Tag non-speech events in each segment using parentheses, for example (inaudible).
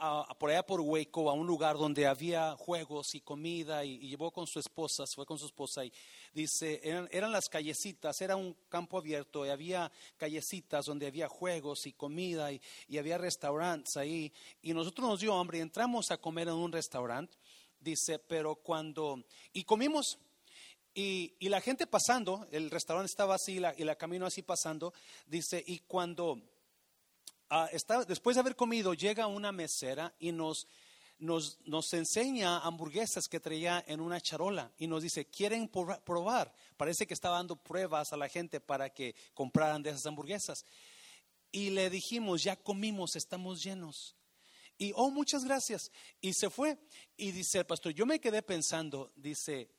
a, por allá por Hueco a un lugar donde había juegos y comida y, llevó con su esposa, fue con su esposa y dice, eran, las callecitas, era un campo abierto y había callecitas donde había juegos y comida y, había restaurantes ahí y nosotros nos dio hambre y entramos a comer en un restaurante, dice, pero cuando, y comimos. Y, la gente pasando, el restaurante estaba así y la camino así pasando, dice, y cuando Ah, después de haber comido, llega una mesera y nos, nos, nos, enseña hamburguesas que traía en una charola y nos dice, ¿quieren probar? Parece que estaba dando pruebas a la gente para que compraran de esas hamburguesas. Y le dijimos, ya comimos, estamos llenos. Y, oh, muchas gracias. Y se fue. Y dice el pastor, yo me quedé pensando, dice,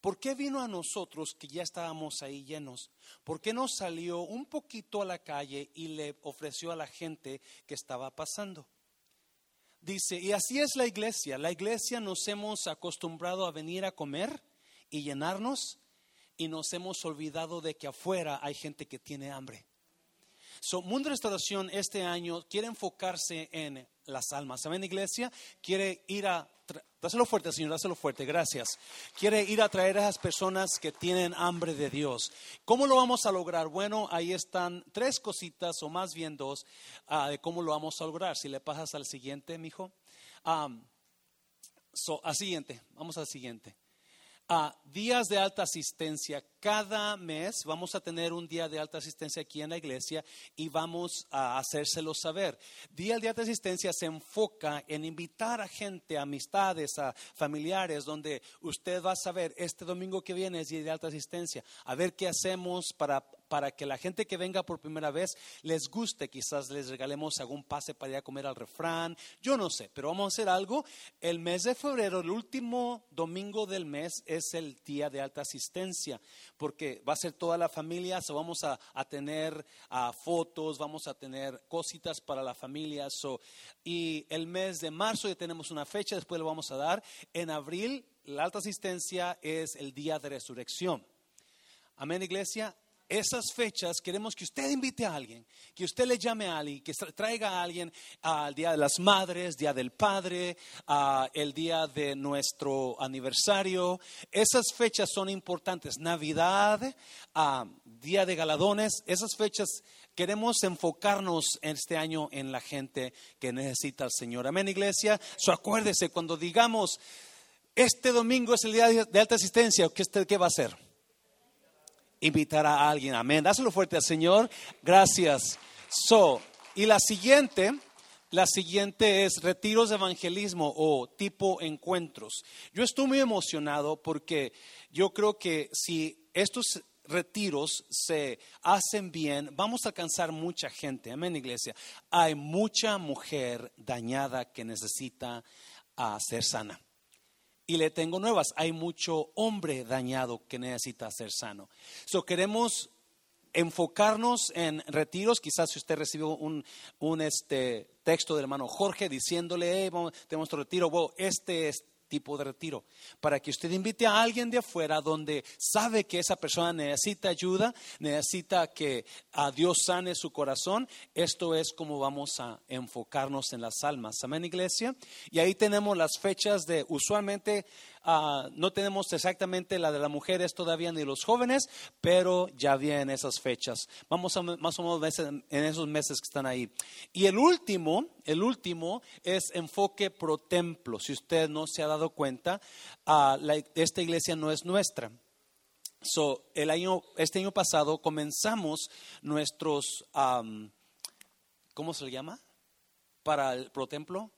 ¿Por qué vino a nosotros que ya estábamos ahí llenos? ¿Por qué no salió un poquito a la calle y le ofreció a la gente que estaba pasando? Dice, y así es la iglesia. La iglesia nos hemos acostumbrado a venir a comer y llenarnos y nos hemos olvidado de que afuera hay gente que tiene hambre. So, Mundo Restauración este año quiere enfocarse en las almas. ¿Saben, iglesia? Quiere ir a Dáselo fuerte, Señor, dáselo fuerte, gracias. Quiere ir a traer a esas personas que tienen hambre de Dios. ¿Cómo lo vamos a lograr? Bueno, ahí están tres cositas, o más bien dos, ah, de cómo lo vamos a lograr. Si le pasas al siguiente, mijo. Um, al siguiente, vamos al siguiente. A días de alta asistencia. Cada mes vamos a tener un día de alta asistencia aquí en la iglesia y vamos a hacérselo saber. Día de alta asistencia se enfoca en invitar a gente, a amistades, a familiares, donde usted va a saber, este domingo que viene es día de alta asistencia, a ver qué hacemos para para que la gente que venga por primera vez les guste. Quizás les regalemos algún pase para ir a comer al refrán. Yo no sé, pero vamos a hacer algo. El mes de febrero, el último domingo del mes, es el día de alta asistencia, porque va a ser toda la familia. vamos a, tener fotos, vamos a tener cositas para la familia. y el mes de marzo ya tenemos una fecha, después lo vamos a dar. En abril, la alta asistencia es el día de resurrección. Amén, iglesia esas fechas queremos que usted invite a alguien, que usted le llame a alguien, que traiga a alguien al Día de las Madres, Día del Padre, el día de nuestro aniversario. Esas fechas son importantes. Navidad, Día de Galadones, esas fechas queremos enfocarnos este año en la gente que necesita al Señor. Amén, iglesia. So, acuérdese, cuando digamos, este domingo es el día de alta asistencia, ¿qué, qué va a hacer? Invitar a alguien. Amén. Dáselo fuerte al Señor. Gracias. So, y la siguiente, la siguiente es retiros de evangelismo o tipo encuentros. Yo estoy muy emocionado porque yo creo que si estos retiros se hacen bien, vamos a alcanzar mucha gente. Amén, iglesia. Hay mucha mujer dañada que necesita ah, ser sana y le tengo nuevas. Hay mucho hombre dañado que necesita ser sano. So queremos enfocarnos en retiros. Quizás si usted recibió un, un este, texto del hermano Jorge diciéndole, hey, tenemos nuestro retiro, wow, este es tipo de retiro, para que usted invite a alguien de afuera donde sabe que esa persona necesita ayuda, necesita que a Dios sane su corazón. Esto es como vamos a enfocarnos en las almas. Amén, iglesia. Y ahí tenemos las fechas de usualmente Ah, no tenemos exactamente la de las mujeres todavía ni los jóvenes, pero ya vienen esas fechas. Vamos a más o menos en esos meses que están ahí. Y el último, el último es enfoque pro templo. Si usted no se ha dado cuenta, ah, esta iglesia no es nuestra. So, el año, este año pasado comenzamos nuestros, ¿cómo se le llama? Para el pro templo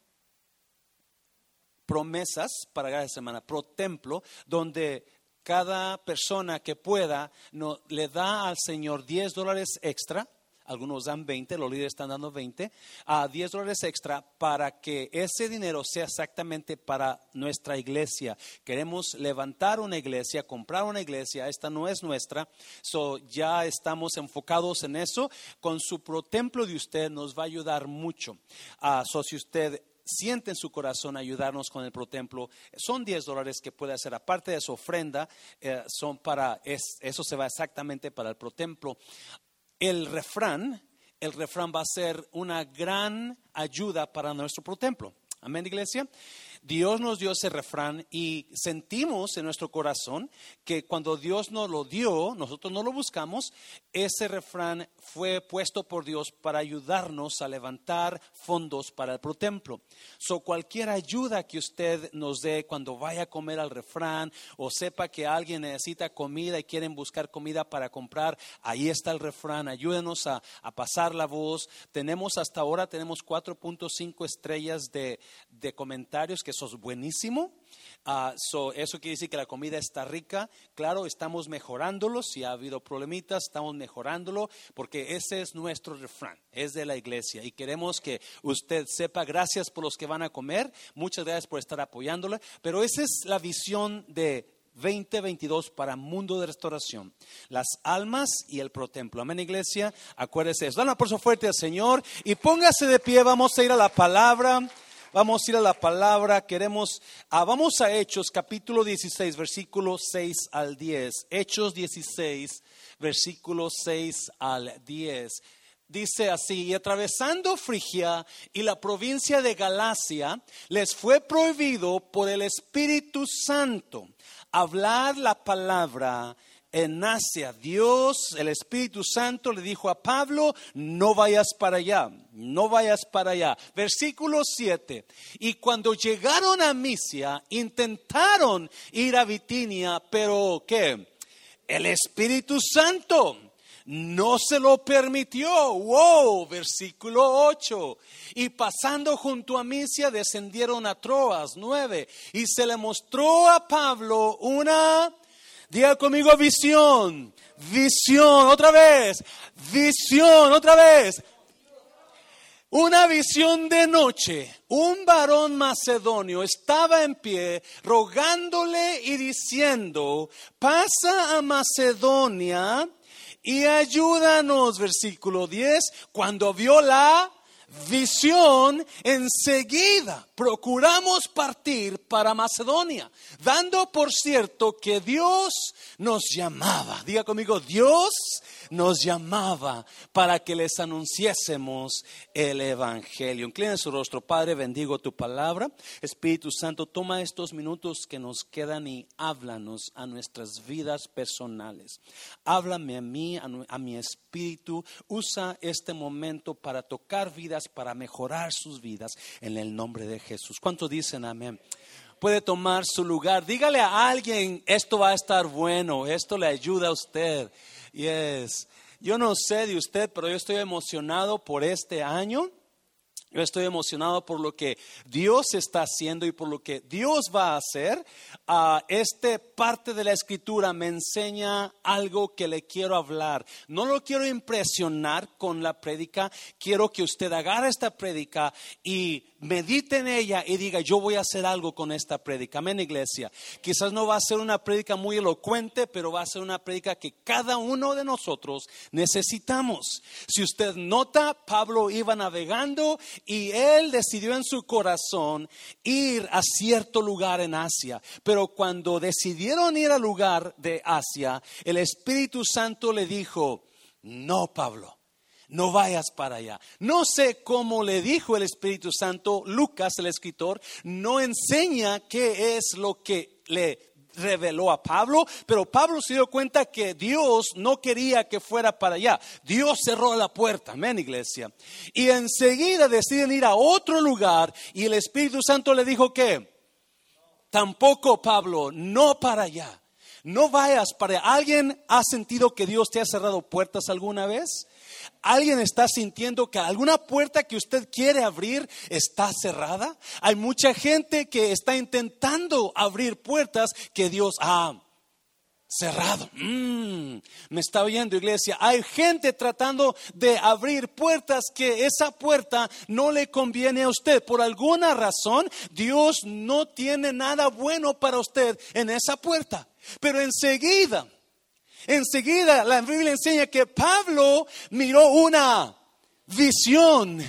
promesas para cada semana, pro templo, donde cada persona que pueda no, le da al Señor 10 dólares extra. Algunos dan 20, los líderes están dando 20, a 10 dólares extra para que ese dinero sea exactamente para nuestra iglesia. Queremos levantar una iglesia, comprar una iglesia, esta no es nuestra, so ya estamos enfocados en eso. Con su pro templo de usted nos va a ayudar mucho. Uh, so si usted siente en su corazón ayudarnos con el protemplo, son 10 dólares que puede hacer, aparte de su ofrenda, eh, son para, eso se va exactamente para el protemplo. El refrán el refrán va a ser una gran ayuda para nuestro templo. Amén, iglesia. Dios nos dio ese refrán y sentimos en nuestro corazón que cuando Dios nos lo dio, nosotros no lo buscamos, ese refrán fue puesto por Dios para ayudarnos a levantar fondos para el protemplo. So cualquier ayuda que usted nos dé cuando vaya a comer al refrán o sepa que alguien necesita comida y quieren buscar comida para comprar, ahí está el refrán. Ayúdenos a, a pasar la voz. Tenemos hasta ahora tenemos 4.5 estrellas de, de comentarios que eso es buenísimo. Ah, eso quiere decir que la comida está rica. Claro, estamos mejorándolo. Si ha habido problemitas, estamos mejorándolo porque ese es nuestro refrán, es de la iglesia. Y queremos que usted sepa, gracias por los que van a comer, muchas gracias por estar apoyándole. Pero esa es la visión de 2022 para Mundo de Restauración. Las almas y el protemplo. Amén, iglesia. Acuérdese eso. Dale por fuerte al Señor y póngase de pie. Vamos a ir a la palabra. Vamos a ir a la palabra, queremos, ah, vamos a Hechos capítulo 16, versículo 6 al 10. Hechos 16, versículo 6 al 10. Dice así, y atravesando Frigia y la provincia de Galacia, les fue prohibido por el Espíritu Santo hablar la palabra en Asia. Dios, el Espíritu Santo le dijo a Pablo, no vayas para allá, no vayas para allá. Versículo 7. Y cuando llegaron a Misia, intentaron ir a Bitinia, pero ¿qué? El Espíritu Santo no se lo permitió. Wow, versículo 8. Y pasando junto a Misia descendieron a Troas, 9. Y se le mostró a Pablo una Diga conmigo visión, visión, otra vez, visión, otra vez. Una visión de noche. Un varón macedonio estaba en pie rogándole y diciendo, pasa a Macedonia y ayúdanos, versículo 10, cuando vio la visión, enseguida procuramos partir para Macedonia, dando por cierto que Dios nos llamaba. Diga conmigo, Dios nos llamaba para que les anunciásemos el Evangelio. Inclina su rostro, Padre, bendigo tu palabra. Espíritu Santo, toma estos minutos que nos quedan y háblanos a nuestras vidas personales. Háblame a mí, a, mi espíritu. Usa este momento para tocar vidas, para mejorar sus vidas en el nombre de Jesús. ¿Cuánto dicen amén? puede tomar su lugar. Dígale a alguien, esto va a estar bueno, esto le ayuda a usted. Yes. Yo no sé de usted, pero yo estoy emocionado por este año. Yo estoy emocionado por lo que Dios está haciendo y por lo que Dios va a hacer. Uh, este parte de la escritura me enseña algo que le quiero hablar. No lo quiero impresionar con la prédica. Quiero que usted agarre esta prédica y medite en ella y diga, yo voy a hacer algo con esta prédica. Amén, iglesia. Quizás no va a ser una prédica muy elocuente, pero va a ser una prédica que cada uno de nosotros necesitamos. Si usted nota, Pablo iba navegando y él decidió en su corazón ir a cierto lugar en Asia. Pero cuando decidieron ir al lugar de Asia, el Espíritu Santo le dijo, no, Pablo no vayas para allá. No sé cómo le dijo el Espíritu Santo, Lucas, el escritor, no enseña qué es lo que le reveló a Pablo, pero Pablo se dio cuenta que Dios no quería que fuera para allá. Dios cerró la puerta, amén iglesia. Y enseguida deciden ir a otro lugar y el Espíritu Santo le dijo que tampoco Pablo, no para allá. No vayas para allá. ¿Alguien ha sentido que Dios te ha cerrado puertas alguna vez? ¿Alguien está sintiendo que alguna puerta que usted quiere abrir está cerrada? Hay mucha gente que está intentando abrir puertas que Dios ha cerrado. Mm, me está oyendo iglesia. Hay gente tratando de abrir puertas que esa puerta no le conviene a usted. Por alguna razón, Dios no tiene nada bueno para usted en esa puerta. Pero enseguida Enseguida la Biblia enseña que Pablo miró una visión,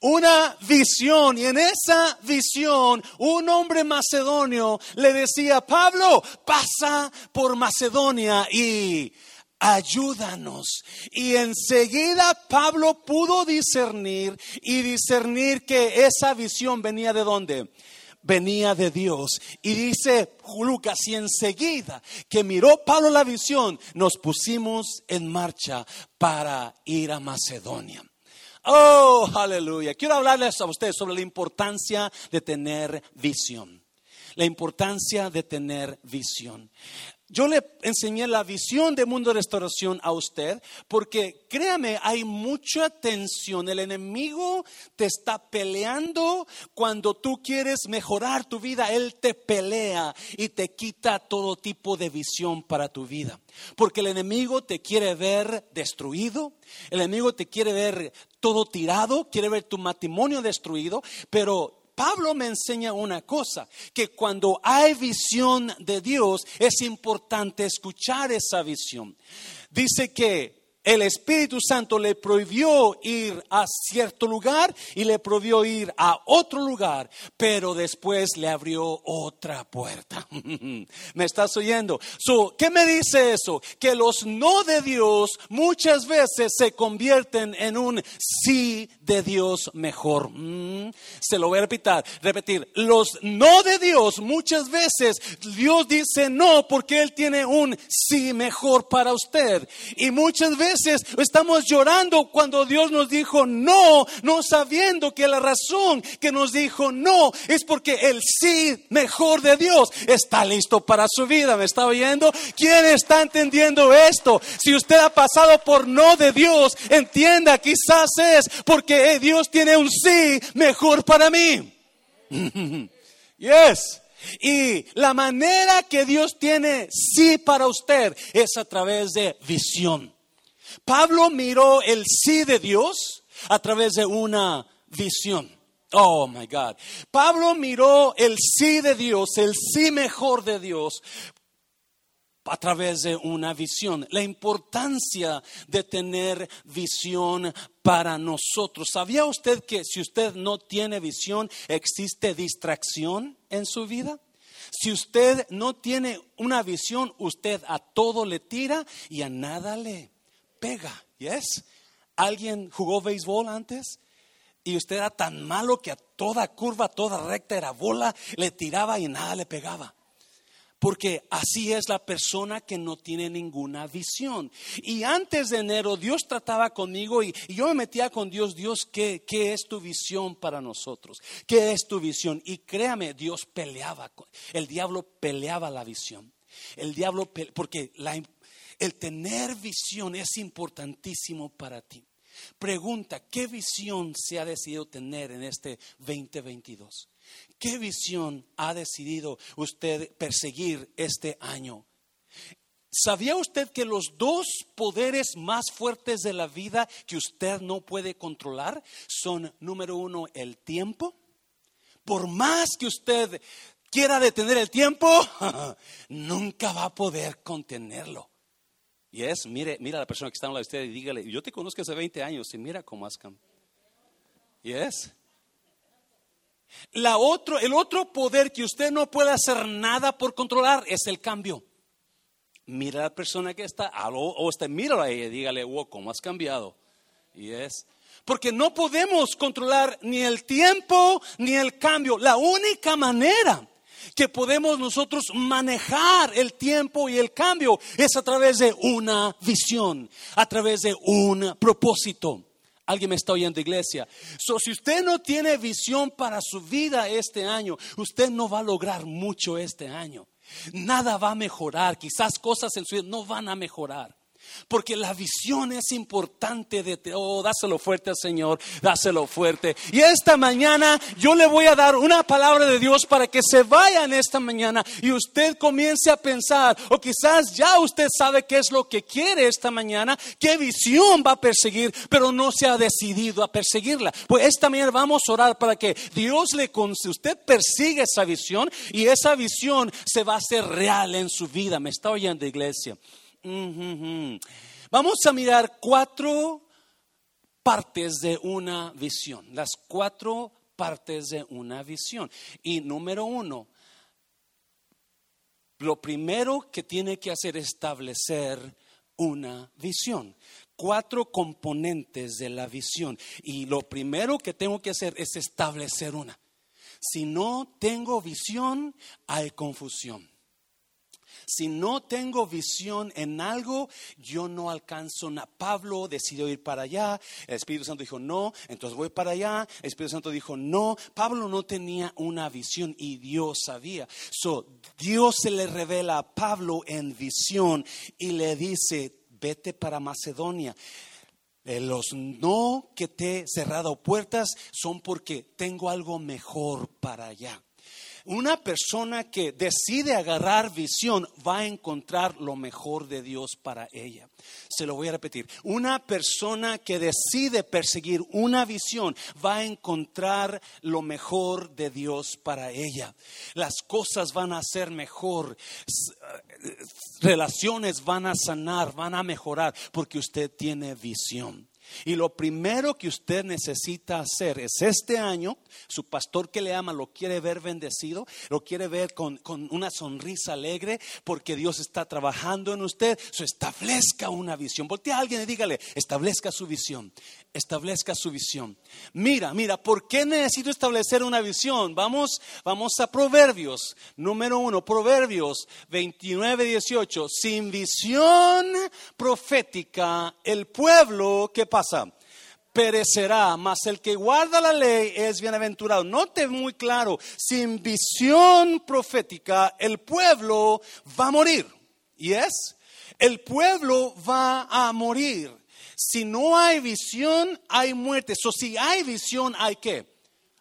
una visión. Y en esa visión un hombre macedonio le decía, Pablo, pasa por Macedonia y ayúdanos. Y enseguida Pablo pudo discernir y discernir que esa visión venía de dónde? Venía de Dios. Y dice Lucas, y enseguida que miró Pablo la visión, nos pusimos en marcha para ir a Macedonia. Oh, aleluya. Quiero hablarles a ustedes sobre la importancia de tener visión. La importancia de tener visión. Yo le enseñé la visión de mundo de restauración a usted porque créame, hay mucha tensión. El enemigo te está peleando cuando tú quieres mejorar tu vida. Él te pelea y te quita todo tipo de visión para tu vida. Porque el enemigo te quiere ver destruido, el enemigo te quiere ver todo tirado, quiere ver tu matrimonio destruido, pero Pablo me enseña una cosa, que cuando hay visión de Dios es importante escuchar esa visión. Dice que el Espíritu Santo le prohibió ir a cierto lugar y le prohibió ir a otro lugar, pero después le abrió otra puerta. (laughs) ¿Me estás oyendo? ¿Qué me dice eso? Que los no de Dios muchas veces se convierten en un sí de Dios mejor. Mm, se lo voy a repetir, repetir. Los no de Dios muchas veces Dios dice no porque Él tiene un sí mejor para usted. Y muchas veces estamos llorando cuando Dios nos dijo no, no sabiendo que la razón que nos dijo no es porque el sí mejor de Dios está listo para su vida. ¿Me está oyendo? ¿Quién está entendiendo esto? Si usted ha pasado por no de Dios, entienda, quizás es porque Dios tiene un sí mejor para mí. (laughs) yes. Y la manera que Dios tiene sí para usted es a través de visión. Pablo miró el sí de Dios a través de una visión. Oh my God. Pablo miró el sí de Dios, el sí mejor de Dios, a través de una visión. La importancia de tener visión para nosotros. ¿Sabía usted que si usted no tiene visión, existe distracción en su vida? Si usted no tiene una visión, usted a todo le tira y a nada le pega. ¿Yes? ¿Alguien jugó béisbol antes? Y usted era tan malo que a toda curva, toda recta era bola, le tiraba y nada le pegaba. Porque así es la persona que no tiene ninguna visión. Y antes de enero Dios trataba conmigo y, yo me metía con Dios, Dios, ¿qué, ¿qué, es tu visión para nosotros? ¿Qué es tu visión? Y créame, Dios peleaba, el diablo peleaba la visión. El diablo, porque la, el tener visión es importantísimo para ti. Pregunta, ¿qué visión se ha decidido tener en este 2022? ¿Qué visión ha decidido usted perseguir este año? ¿Sabía usted que los dos poderes más fuertes de la vida que usted no puede controlar son, número uno, el tiempo? Por más que usted quiera detener el tiempo, (laughs) nunca va a poder contenerlo. Y es, mire, mira a la persona que está a lado de usted y dígale, yo te conozco hace 20 años y mira cómo has cambiado. Y es. La otro, el otro poder que usted no puede hacer nada por controlar es el cambio. Mira a la persona que está, o usted mira a ella y dígale, wow, cómo has cambiado. Y es. Porque no podemos controlar ni el tiempo ni el cambio. La única manera que podemos nosotros manejar el tiempo y el cambio es a través de una visión, a través de un propósito. Alguien me está oyendo, iglesia. So, si usted no tiene visión para su vida este año, usted no va a lograr mucho este año. Nada va a mejorar. Quizás cosas en su vida no van a mejorar. Porque la visión es importante de oh, dáselo fuerte al Señor, dáselo fuerte. Y esta mañana yo le voy a dar una palabra de Dios para que se vayan esta mañana y usted comience a pensar, o quizás ya usted sabe qué es lo que quiere esta mañana, qué visión va a perseguir, pero no se ha decidido a perseguirla. Pues esta mañana vamos a orar para que Dios le conceda, usted persigue esa visión y esa visión se va a hacer real en su vida. ¿Me está oyendo, iglesia? Vamos a mirar cuatro partes de una visión, las cuatro partes de una visión. Y número uno, lo primero que tiene que hacer es establecer una visión. Cuatro componentes de la visión. Y lo primero que tengo que hacer es establecer una. Si no tengo visión, hay confusión. Si no tengo visión en algo, yo no alcanzo nada. Pablo decidió ir para allá, el Espíritu Santo dijo no, entonces voy para allá, el Espíritu Santo dijo no. Pablo no tenía una visión y Dios sabía. So, Dios se le revela a Pablo en visión y le dice, vete para Macedonia. Eh, los no que te he cerrado puertas son porque tengo algo mejor para allá. Una persona que decide agarrar visión va a encontrar lo mejor de Dios para ella. Se lo voy a repetir. Una persona que decide perseguir una visión va a encontrar lo mejor de Dios para ella. Las cosas van a ser mejor. Relaciones van a sanar, van a mejorar porque usted tiene visión. Y lo primero que usted necesita hacer es este año, su pastor que le ama lo quiere ver bendecido, lo quiere ver con, una sonrisa alegre, porque Dios está trabajando en usted, so establezca una visión. Voltea a alguien y dígale, establezca su visión, establezca su visión. Mira, mira, ¿por qué necesito establecer una visión? Vamos, vamos a Proverbios, número uno, Proverbios 29, 18. Sin visión profética, el pueblo que pasa perecerá, mas el que guarda la ley es bienaventurado. Note muy claro, sin visión profética el pueblo va a morir. ¿Y es? El pueblo va a morir. Si no hay visión, hay muerte. O si hay visión, hay qué?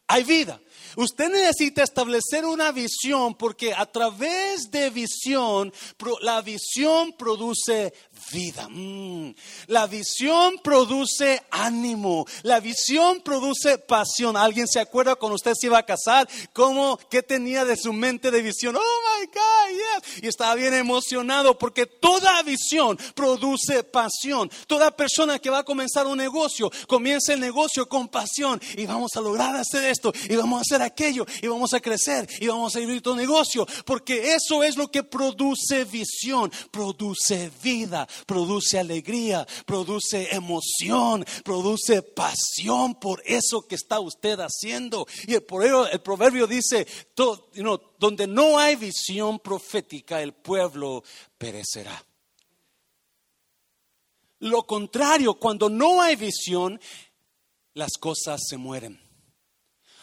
Hay vida. Usted necesita establecer una visión porque a través de visión, la visión produce vida. Mm. La visión produce ánimo. La visión produce pasión. ¿Alguien se acuerda cuando usted se iba a casar? ¿Cómo, qué tenía de su mente de visión? Oh my God, yes. Y estaba bien emocionado porque toda visión produce pasión. Toda persona que va a comenzar un negocio, comienza el negocio con pasión. Y vamos a lograr hacer esto. Y vamos a hacer aquello. Y vamos a crecer. Y vamos a abrir tu negocio. Porque eso es lo que produce visión. Produce vida produce alegría, produce emoción, produce pasión por eso que está usted haciendo. Y el, el proverbio dice, donde no hay visión profética, el pueblo perecerá. Lo contrario, cuando no hay visión, las cosas se mueren.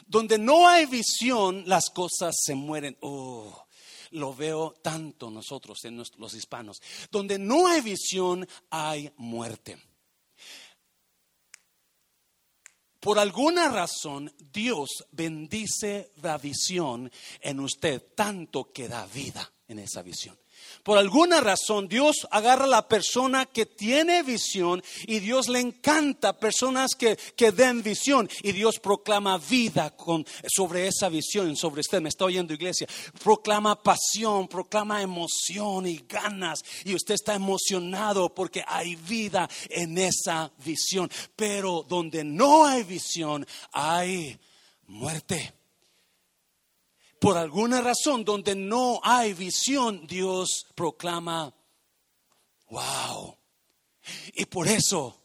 Donde no hay visión, las cosas se mueren. Oh, lo veo tanto nosotros, en los hispanos. Donde no hay visión, hay muerte. Por alguna razón, Dios bendice la visión en usted tanto que da vida en esa visión. Por alguna razón Dios agarra a la persona que tiene visión y Dios le encanta personas que, que den visión y Dios proclama vida con, sobre esa visión, sobre usted. Me está oyendo iglesia. Proclama pasión, proclama emoción y ganas y usted está emocionado porque hay vida en esa visión. Pero donde no hay visión hay muerte por alguna razón donde no hay visión, Dios proclama, wow. Y por eso,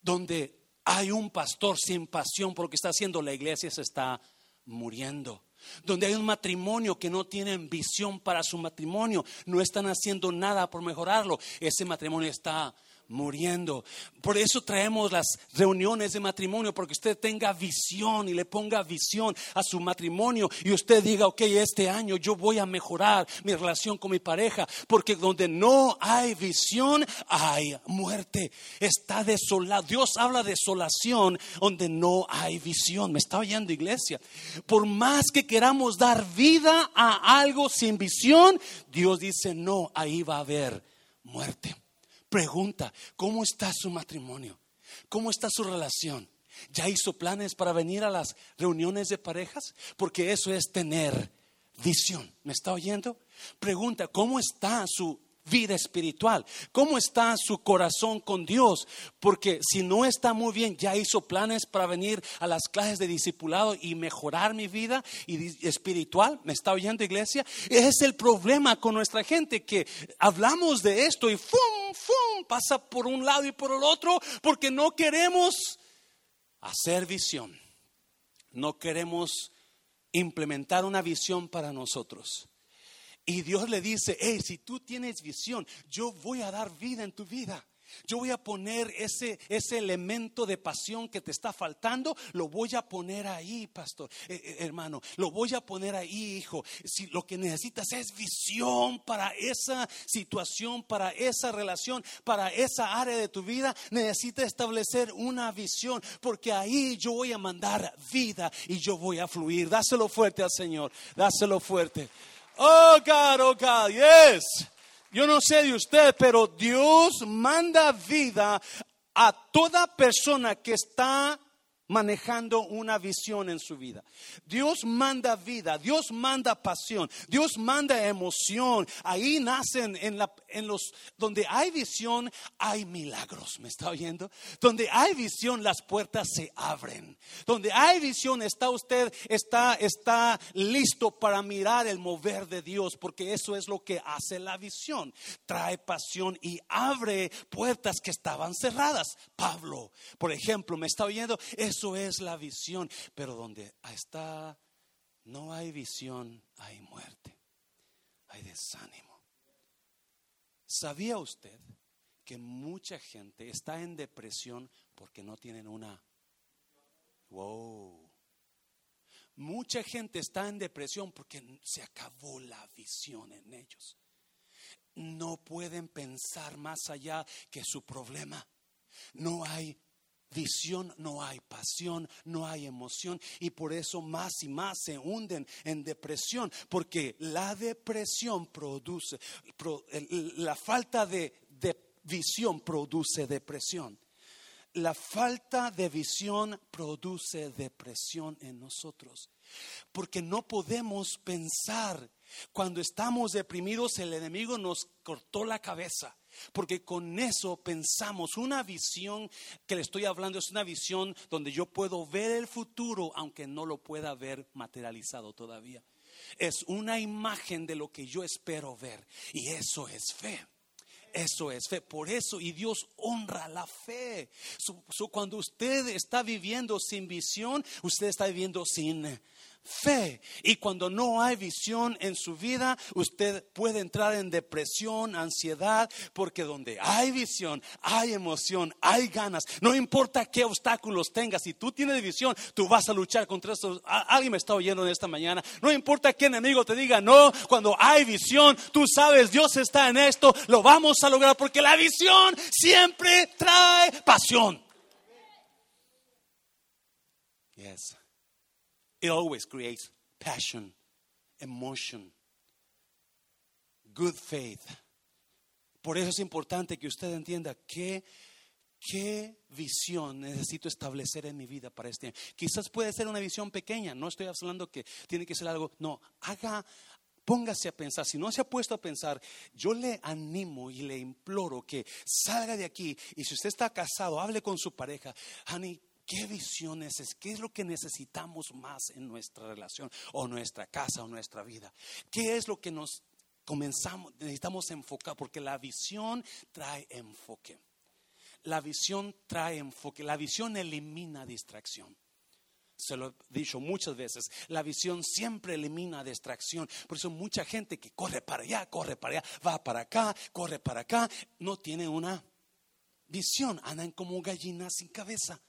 donde hay un pastor sin pasión por lo que está haciendo, la iglesia se está muriendo. Donde hay un matrimonio que no tienen visión para su matrimonio, no están haciendo nada por mejorarlo, ese matrimonio está muriendo. Por eso traemos las reuniones de matrimonio, porque usted tenga visión y le ponga visión a su matrimonio y usted diga, ok, este año yo voy a mejorar mi relación con mi pareja, porque donde no hay visión, hay muerte. Está desolado. Dios habla de desolación donde no hay visión. Me está oyendo iglesia. Por más que queramos dar vida a algo sin visión, Dios dice, no, ahí va a haber muerte. Pregunta, ¿cómo está su matrimonio? ¿Cómo está su relación? ¿Ya hizo planes para venir a las reuniones de parejas? Porque eso es tener visión. ¿Me está oyendo? Pregunta, ¿cómo está su vida espiritual? ¿Cómo está su corazón con Dios? Porque si no está muy bien, ya hizo planes para venir a las clases de discipulado y mejorar mi vida y espiritual. ¿Me está oyendo iglesia? Es el problema con nuestra gente que hablamos de esto y ¡fum! ¡fum! pasa por un lado y por el otro porque no queremos hacer visión. No queremos implementar una visión para nosotros. Y Dios le dice, hey, si tú tienes visión, yo voy a dar vida en tu vida. Yo voy a poner ese, ese elemento de pasión que te está faltando, lo voy a poner ahí, pastor, eh, eh, hermano, lo voy a poner ahí, hijo. Si lo que necesitas es visión para esa situación, para esa relación, para esa área de tu vida, necesitas establecer una visión, porque ahí yo voy a mandar vida y yo voy a fluir. Dáselo fuerte al Señor, dáselo fuerte. Oh God, oh God, yes. Yo no sé de usted, pero Dios manda vida a toda persona que está manejando una visión en su vida. Dios manda vida, Dios manda pasión, Dios manda emoción. Ahí nacen en, la, en los donde hay visión, hay milagros. ¿Me está oyendo? Donde hay visión, las puertas se abren. Donde hay visión, está usted está está listo para mirar el mover de Dios, porque eso es lo que hace la visión. Trae pasión y abre puertas que estaban cerradas. Pablo, por ejemplo, me está oyendo, eso es la visión. Pero donde está, no hay visión, hay muerte, hay desánimo. ¿Sabía usted que mucha gente está en depresión porque no tienen una... Wow. Mucha gente está en depresión porque se acabó la visión en ellos. No pueden pensar más allá que su problema. No hay visión, no hay pasión, no hay emoción y por eso más y más se hunden en depresión, porque la depresión produce, la falta de, visión produce depresión. La falta de visión produce depresión en nosotros, porque no podemos pensar. Cuando estamos deprimidos, el enemigo nos cortó la cabeza. Porque con eso pensamos, una visión que le estoy hablando es una visión donde yo puedo ver el futuro aunque no lo pueda ver materializado todavía. Es una imagen de lo que yo espero ver y eso es fe. Eso es fe. Por eso, y Dios honra la fe. cuando usted está viviendo sin visión, usted está viviendo sin fe. Y cuando no hay visión en su vida, usted puede entrar en depresión, ansiedad, porque donde hay visión, hay emoción, hay ganas. No importa qué obstáculos tengas, si tú tienes visión, tú vas a luchar contra eso. Alguien me está oyendo en esta mañana. No importa qué enemigo te diga, no, cuando hay visión, tú sabes, Dios está en esto, lo vamos a lograr, porque la visión siempre trae pasión. Yes. It always creates passion, emotion, good faith. Por eso es importante que usted entienda qué, qué visión necesito establecer en mi vida para este año. Quizás puede ser una visión pequeña, no estoy hablando que tiene que ser algo, no, haga, Póngase a pensar, si no se ha puesto a pensar, yo le animo y le imploro que salga de aquí y si usted está casado, hable con su pareja, honey, ¿Qué visiones es? ¿Qué es lo que necesitamos más en nuestra relación o nuestra casa o nuestra vida? ¿Qué es lo que nos comenzamos, necesitamos enfocar? Porque la visión trae enfoque. La visión trae enfoque. La visión elimina distracción. Se lo he dicho muchas veces. La visión siempre elimina distracción. Por eso mucha gente que corre para allá, corre para allá, va para acá, corre para acá, no tiene una visión. Andan como gallinas sin cabeza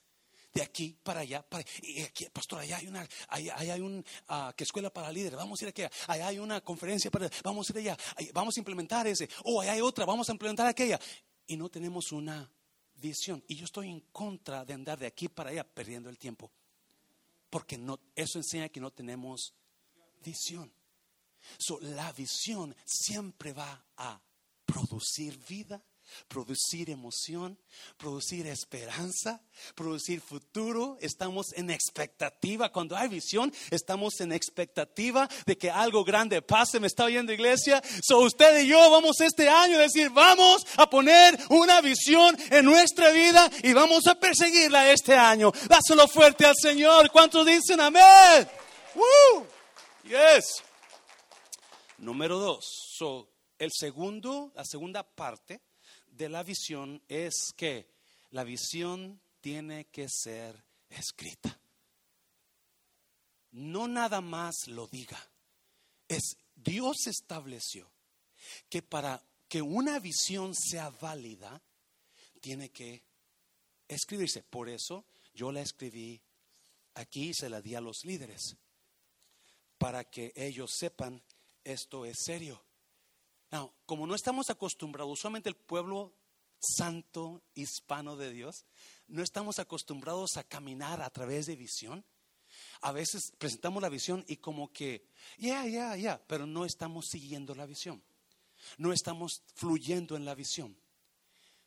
de aquí para allá. y aquí, pastor, allá hay una, allá, hay un, uh, que escuela para líderes, vamos a ir aquí, allá hay una conferencia para, vamos a ir allá, vamos a implementar ese, o allá hay otra, vamos a implementar aquella. Y no tenemos una visión. Y yo estoy en contra de andar de aquí para allá perdiendo el tiempo. Porque no, eso enseña que no tenemos visión. So, la visión siempre va a producir vida, producir emoción, producir esperanza, producir futuro. Estamos en expectativa. Cuando hay visión, estamos en expectativa de que algo grande pase. ¿Me está oyendo iglesia? So usted y yo vamos este año a decir, vamos a poner una visión en nuestra vida y vamos a perseguirla este año. Dáselo fuerte al Señor. ¿Cuántos dicen amén? Woo! Yes. Número dos. So, el segundo, la segunda parte de la visión es que la visión tiene que ser escrita. No nada más lo diga. Es Dios estableció que para que una visión sea válida, tiene que escribirse. Por eso yo la escribí aquí y se la di a los líderes, para que ellos sepan esto es serio como no estamos acostumbrados, usualmente el pueblo santo hispano de Dios, no estamos acostumbrados a caminar a través de visión. A veces presentamos la visión y como que, ya, ya, ya, pero no estamos siguiendo la visión. No estamos fluyendo en la visión.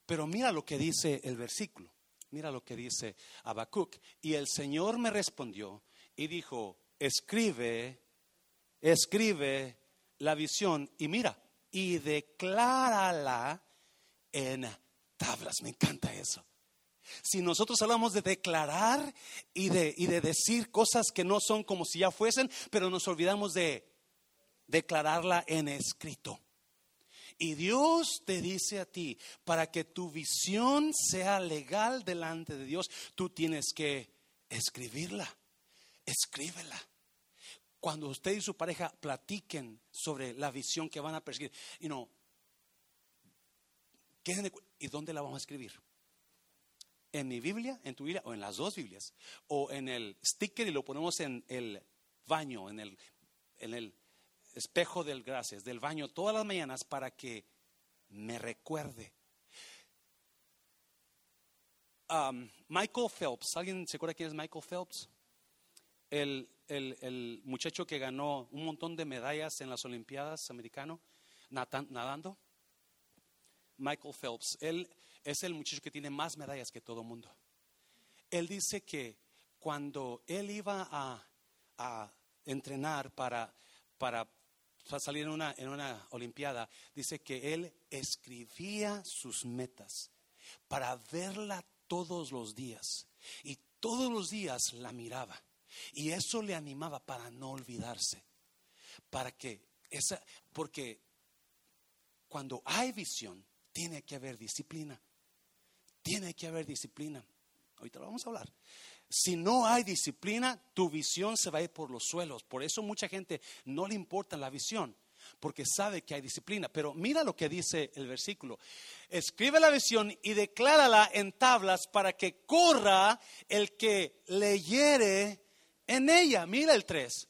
Pero mira lo que dice el versículo. Mira lo que dice Habacuc. Y el Señor me respondió y dijo, escribe, escribe la visión. Y mira, y declárala en tablas. Me encanta eso. Si nosotros hablamos de declarar y de, y de decir cosas que no son como si ya fuesen, pero nos olvidamos de declararla en escrito. Y Dios te dice a ti, para que tu visión sea legal delante de Dios, tú tienes que escribirla. Escríbela cuando usted y su pareja platiquen sobre la visión que van a perseguir, you know, ¿y dónde la vamos a escribir? ¿En mi Biblia, en tu Biblia o en las dos Biblias? ¿O en el sticker y lo ponemos en el baño, en el, en el espejo del gracias, del baño todas las mañanas para que me recuerde? Um, Michael Phelps, ¿alguien se acuerda quién es Michael Phelps? El el, muchacho que ganó un montón de medallas en las Olimpiadas americano nadando? Michael Phelps. Él es el muchacho que tiene más medallas que todo el mundo. Él dice que cuando él iba a, entrenar para, para salir en una, en una Olimpiada, dice que él escribía sus metas para verla todos los días. Y todos los días la miraba. Y eso le animaba para no olvidarse. Para que esa, porque cuando hay visión, tiene que haber disciplina. Tiene que haber disciplina. Ahorita lo vamos a hablar. Si no hay disciplina, tu visión se va a ir por los suelos. Por eso mucha gente no le importa la visión, porque sabe que hay disciplina. Pero mira lo que dice el versículo. Escribe la visión y declárala en tablas para que corra el que leyere en ella. Mira el 3.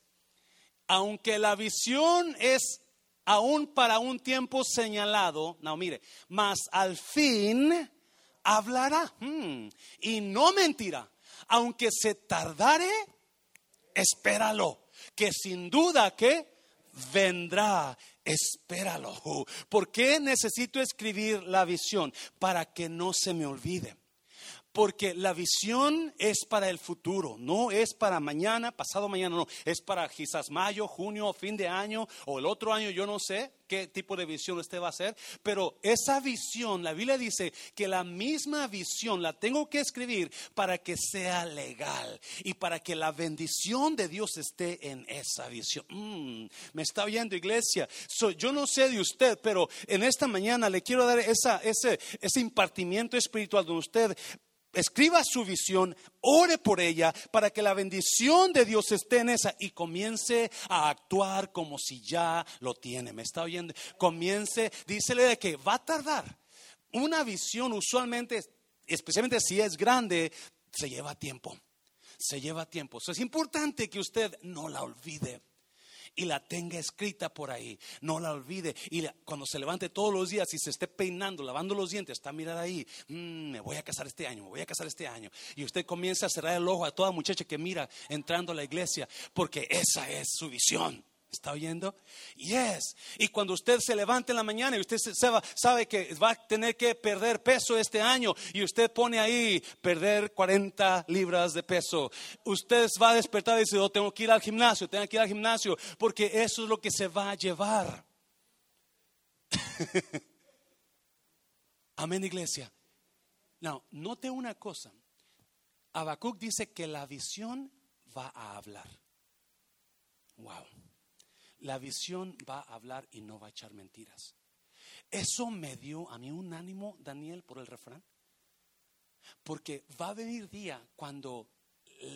Aunque la visión es aún para un tiempo señalado, no, mire, mas al fin hablará hmm, y no mentirá. Aunque se tardare, espéralo, que sin duda que vendrá. Espéralo. ¿Por qué necesito escribir la visión? Para que no se me olvide. Porque la visión es para el futuro, no es para mañana, pasado mañana, no, es para quizás mayo, junio, fin de año o el otro año, yo no sé qué tipo de visión usted va a hacer, pero esa visión, la Biblia dice que la misma visión la tengo que escribir para que sea legal y para que la bendición de Dios esté en esa visión. Mm, me está oyendo iglesia, yo no sé de usted, pero en esta mañana le quiero dar ese, ese impartimiento espiritual de usted escriba su visión, ore por ella para que la bendición de Dios esté en esa y comience a actuar como si ya lo tiene. ¿Me está oyendo? Comience, dísele de que va a tardar. Una visión usualmente, especialmente si es grande, se lleva tiempo. Se lleva tiempo. es importante que usted no la olvide y la tenga escrita por ahí. No la olvide. Y cuando se levante todos los días y se esté peinando, lavando los dientes, está a mirar ahí. Mm, me voy a casar este año, me voy a casar este año. Y usted comienza a cerrar el ojo a toda muchacha que mira entrando a la iglesia, porque esa es su visión. ¿Está oyendo? Yes. Y cuando usted se levanta en la mañana y usted sabe que va a tener que perder peso este año y usted pone ahí perder 40 libras de peso, usted va a despertar y dice, oh, tengo que ir al gimnasio, tengo que ir al gimnasio, porque eso es lo que se va a llevar. (laughs) Amén, iglesia. No, note una cosa. Habacuc dice que la visión va a hablar. Wow. La visión va a hablar y no va a echar mentiras. Eso me dio a mí un ánimo, Daniel, por el refrán. Porque va a venir día cuando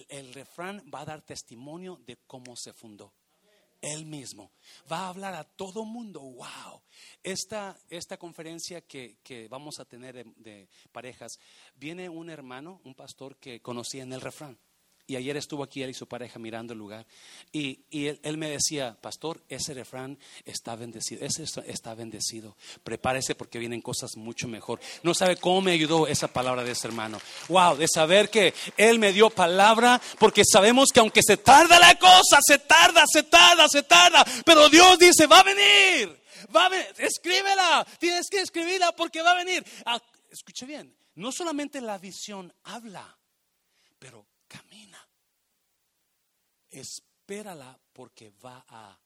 el, refrán va a dar testimonio de cómo se fundó. Él mismo. Va a hablar a todo mundo. Wow. Esta, esta conferencia que, vamos a tener de parejas, viene un hermano, un pastor que conocí en el refrán. Y ayer estuvo aquí él y su pareja mirando el lugar. Y, él, me decía, pastor, ese refrán está bendecido. Ese está bendecido. Prepárese porque vienen cosas mucho mejor. No sabe cómo me ayudó esa palabra de ese hermano. Wow, de saber que él me dio palabra. Porque sabemos que aunque se tarda la cosa, se tarda, se tarda, se tarda. Pero Dios dice, va a venir. Va a venir. Escríbela. Tienes que escribirla porque va a venir. Ah, escuche bien. No solamente la visión habla, pero camina. Espérala porque va a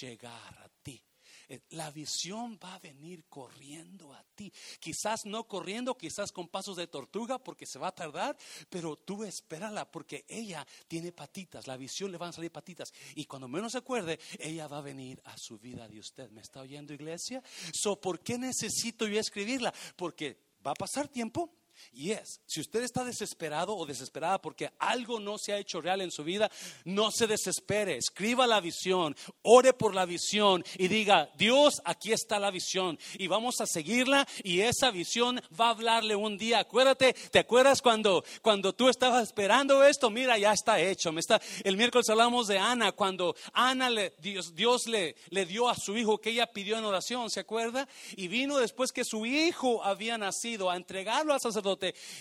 llegar a ti. Eh, la visión va a venir corriendo a ti. Quizás no corriendo, quizás con pasos de tortuga porque se va a tardar, pero tú espérala porque ella tiene patitas. La visión le van a salir patitas. Y cuando menos se acuerde, ella va a venir a su vida de usted. ¿Me está oyendo, iglesia? So, ¿Por qué necesito yo escribirla? Porque va a pasar tiempo y es, si usted está desesperado o desesperada porque algo no se ha hecho real en su vida, no se desespere, escriba la visión, ore por la visión y diga, Dios, aquí está la visión y vamos a seguirla y esa visión va a hablarle un día. Acuérdate, ¿te acuerdas cuando, cuando tú estabas esperando esto? Mira, ya está hecho. Está, el miércoles hablamos de Ana, cuando Ana le, Dios, Dios le, le dio a su hijo que ella pidió en oración, ¿se acuerda? Y vino después que su hijo había nacido a entregarlo al sacerdote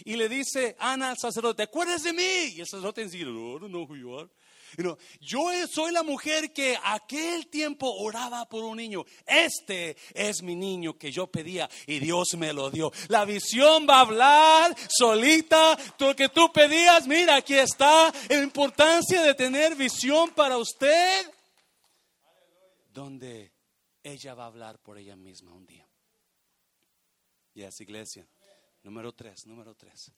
y le dice Ana al sacerdote, ¿acuerdas de mí? Y el sacerdote dice, no, no are. yo soy la mujer que aquel tiempo oraba por un niño. Este es mi niño que yo pedía y Dios me lo dio. La visión va a hablar solita. Lo que tú pedías, mira, aquí está. La importancia de tener visión para usted. Donde ella va a hablar por ella misma un día. Y es iglesia. Número tres, número tres.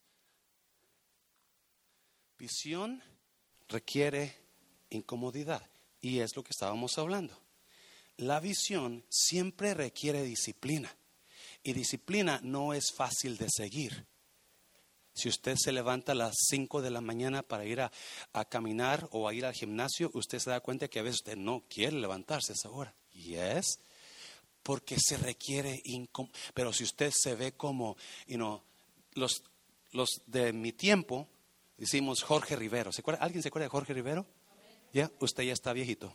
Visión requiere incomodidad y es lo que estábamos hablando. La visión siempre requiere disciplina y disciplina no es fácil de seguir. Si usted se levanta a las 5 de la mañana para ir a, caminar o a ir al gimnasio, usted se da cuenta que a veces usted no quiere levantarse a esa hora. Y es porque se requiere, pero si usted se ve como, you know, los, los de mi tiempo, decimos Jorge Rivero. ¿Alguien se acuerda de Jorge Rivero? Ya, usted ya está viejito.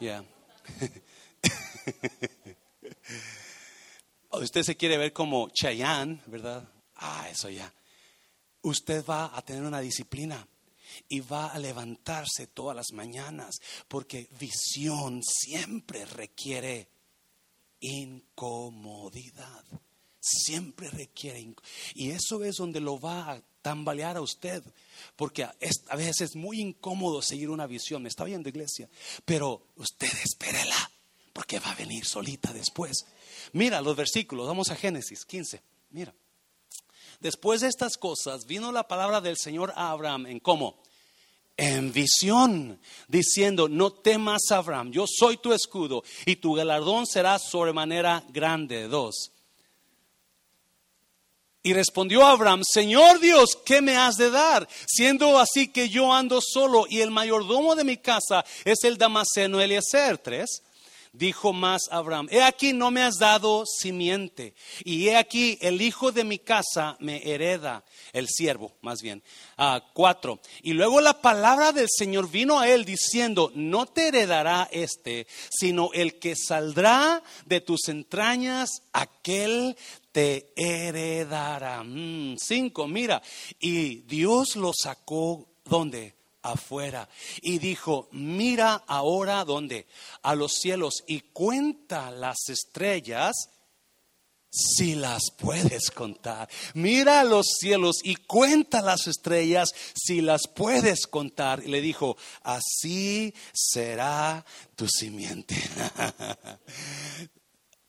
Ya. (laughs) usted se quiere ver como Chayanne, ¿verdad? Ah, eso ya. Usted va a tener una disciplina y va a levantarse todas las mañanas porque visión siempre requiere incomodidad. Siempre requiere. Y eso es donde lo va a tambalear a usted. Porque a veces es muy incómodo seguir una visión. Me está viendo, iglesia. Pero usted espérela. Porque va a venir solita después. Mira los versículos. Vamos a Génesis 15. Mira. Después de estas cosas vino la palabra del Señor a Abraham en cómo en visión, diciendo, no temas Abraham, yo soy tu escudo y tu galardón será sobremanera grande. Dos. Y respondió Abraham, Señor Dios, ¿qué me has de dar? Siendo así que yo ando solo y el mayordomo de mi casa es el Damaseno Eliezer. Tres. Dijo más Abraham, he aquí no me has dado simiente, y he aquí el hijo de mi casa me hereda, el siervo más bien. Ah, cuatro. Y luego la palabra del Señor vino a él diciendo, no te heredará este, sino el que saldrá de tus entrañas, aquel te heredará. Mm, cinco, mira, y Dios lo sacó, ¿dónde? Afuera. Y dijo, mira ahora dónde, a los cielos y cuenta las estrellas si las puedes contar. Mira a los cielos y cuenta las estrellas si las puedes contar. Y le dijo, así será tu simiente. (laughs)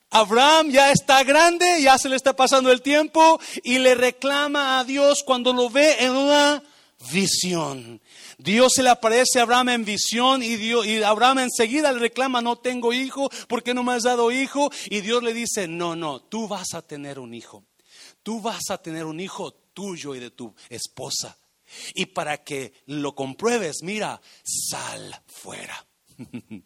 Abraham ya está grande, ya se le está pasando el tiempo y le reclama a Dios cuando lo ve en una visión. Dios se le aparece a Abraham en visión y, Dios, Abraham enseguida le reclama, no tengo hijo, ¿por qué no me has dado hijo? Y Dios le dice, no, no, tú vas a tener un hijo. Tú vas a tener un hijo tuyo y de tu esposa. Y para que lo compruebes, mira, sal fuera. (laughs)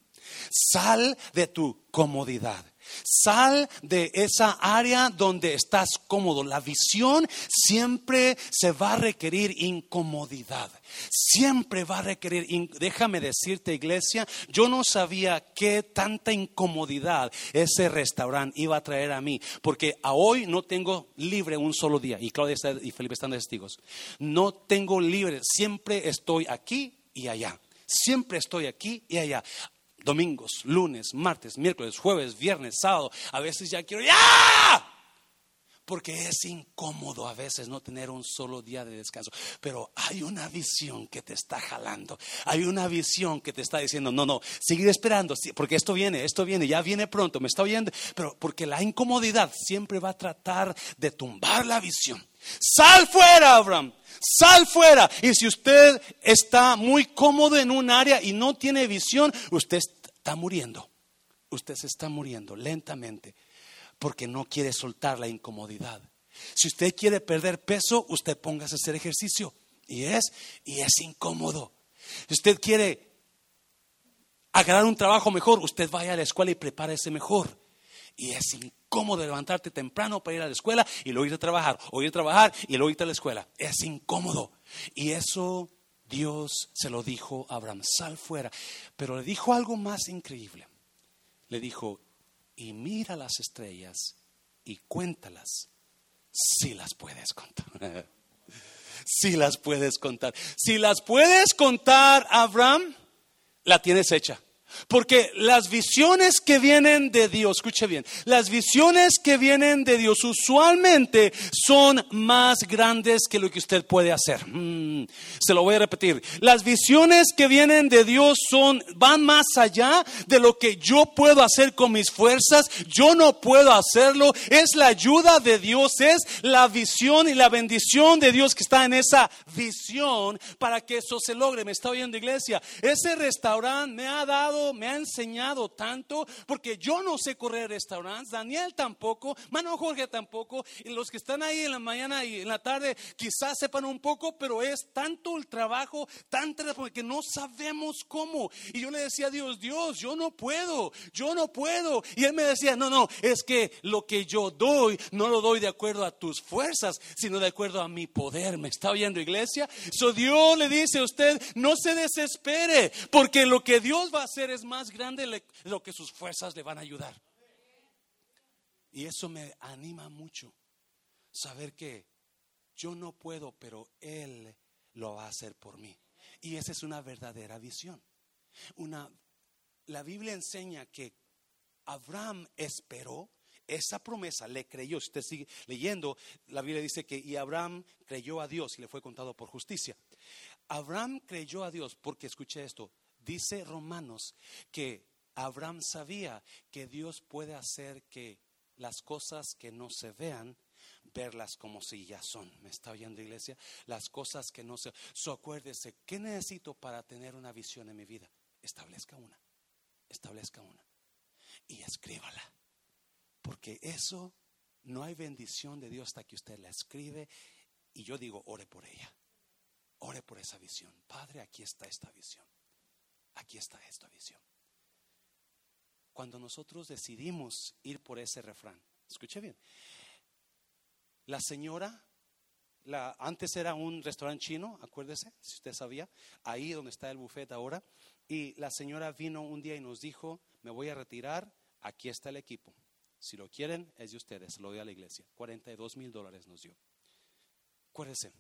sal de tu comodidad. Sal de esa área donde estás cómodo. La visión siempre se va a requerir incomodidad. Siempre va a requerir, déjame decirte iglesia, yo no sabía qué tanta incomodidad ese restaurante iba a traer a mí, porque a hoy no tengo libre un solo día, y Claudia y Felipe están testigos, no tengo libre, siempre estoy aquí y allá, siempre estoy aquí y allá domingos, lunes, martes, miércoles, jueves, viernes, sábado. A veces ya quiero, ¡ya! Porque es incómodo a veces no tener un solo día de descanso. Pero hay una visión que te está jalando. Hay una visión que te está diciendo, no, no, seguir esperando. Porque esto viene, esto viene, ya viene pronto, me está oyendo. Pero porque la incomodidad siempre va a tratar de tumbar la visión. Sal fuera, Abraham. Sal fuera. Y si usted está muy cómodo en un área y no tiene visión, usted está muriendo. Usted se está muriendo lentamente porque no quiere soltar la incomodidad. Si usted quiere perder peso, usted póngase a hacer ejercicio. Y es, y es incómodo. Si usted quiere agarrar un trabajo mejor, usted vaya a la escuela y prepárese mejor. Y es incómodo levantarte temprano para ir a la escuela y luego ir a trabajar, o ir a trabajar y luego ir a la escuela. Es incómodo. Y eso Dios se lo dijo a Abraham, sal fuera. Pero le dijo algo más increíble. Le dijo, y mira las estrellas y cuéntalas si las puedes contar. (laughs) si las puedes contar. Si las puedes contar, Abraham, la tienes hecha. Porque las visiones que vienen de Dios, escuche bien, las visiones que vienen de Dios usualmente son más grandes que lo que usted puede hacer. Mm, se lo voy a repetir. Las visiones que vienen de Dios son, van más allá de lo que yo puedo hacer con mis fuerzas. Yo no puedo hacerlo. Es la ayuda de Dios, es la visión y la bendición de Dios que está en esa visión para que eso se logre. Me está oyendo iglesia. Ese restaurante me ha dado me ha enseñado tanto, porque yo no sé correr restaurantes, Daniel tampoco, Mano Jorge tampoco, y los que están ahí en la mañana y en la tarde quizás sepan un poco, pero es tanto el trabajo, tanto que no sabemos cómo. Y yo le decía a Dios, Dios, yo no puedo, yo no puedo. Y él me decía, no, no, es que lo que yo doy, no lo doy de acuerdo a tus fuerzas, sino de acuerdo a mi poder. ¿Me está oyendo iglesia? So Dios le dice a usted, no se desespere, porque lo que Dios va a hacer es más grande de lo que sus fuerzas le van a ayudar. Y eso me anima mucho. Saber que yo no puedo, pero Él lo va a hacer por mí. Y esa es una verdadera visión. Una, la Biblia enseña que Abraham esperó esa promesa, le creyó. Si usted sigue leyendo, la Biblia dice que y Abraham creyó a Dios y le fue contado por justicia. Abraham creyó a Dios porque, escuché esto, Dice Romanos que Abraham sabía que Dios puede hacer que las cosas que no se vean, verlas como si ya son. ¿Me está oyendo, iglesia? Las cosas que no se. So, acuérdese, ¿qué necesito para tener una visión en mi vida? Establezca una. Establezca una. Y escríbala. Porque eso no hay bendición de Dios hasta que usted la escribe. Y yo digo, ore por ella. Ore por esa visión. Padre, aquí está esta visión. Aquí está esta visión. Cuando nosotros decidimos ir por ese refrán, escuche bien, la señora, antes era un restaurante chino, acuérdese, si usted sabía, ahí donde está el buffet ahora, y la señora vino un día y nos dijo, me voy a retirar, aquí está el equipo. Si lo quieren, es de ustedes, lo doy a la iglesia. 42 mil dólares nos dio. Acuérdese,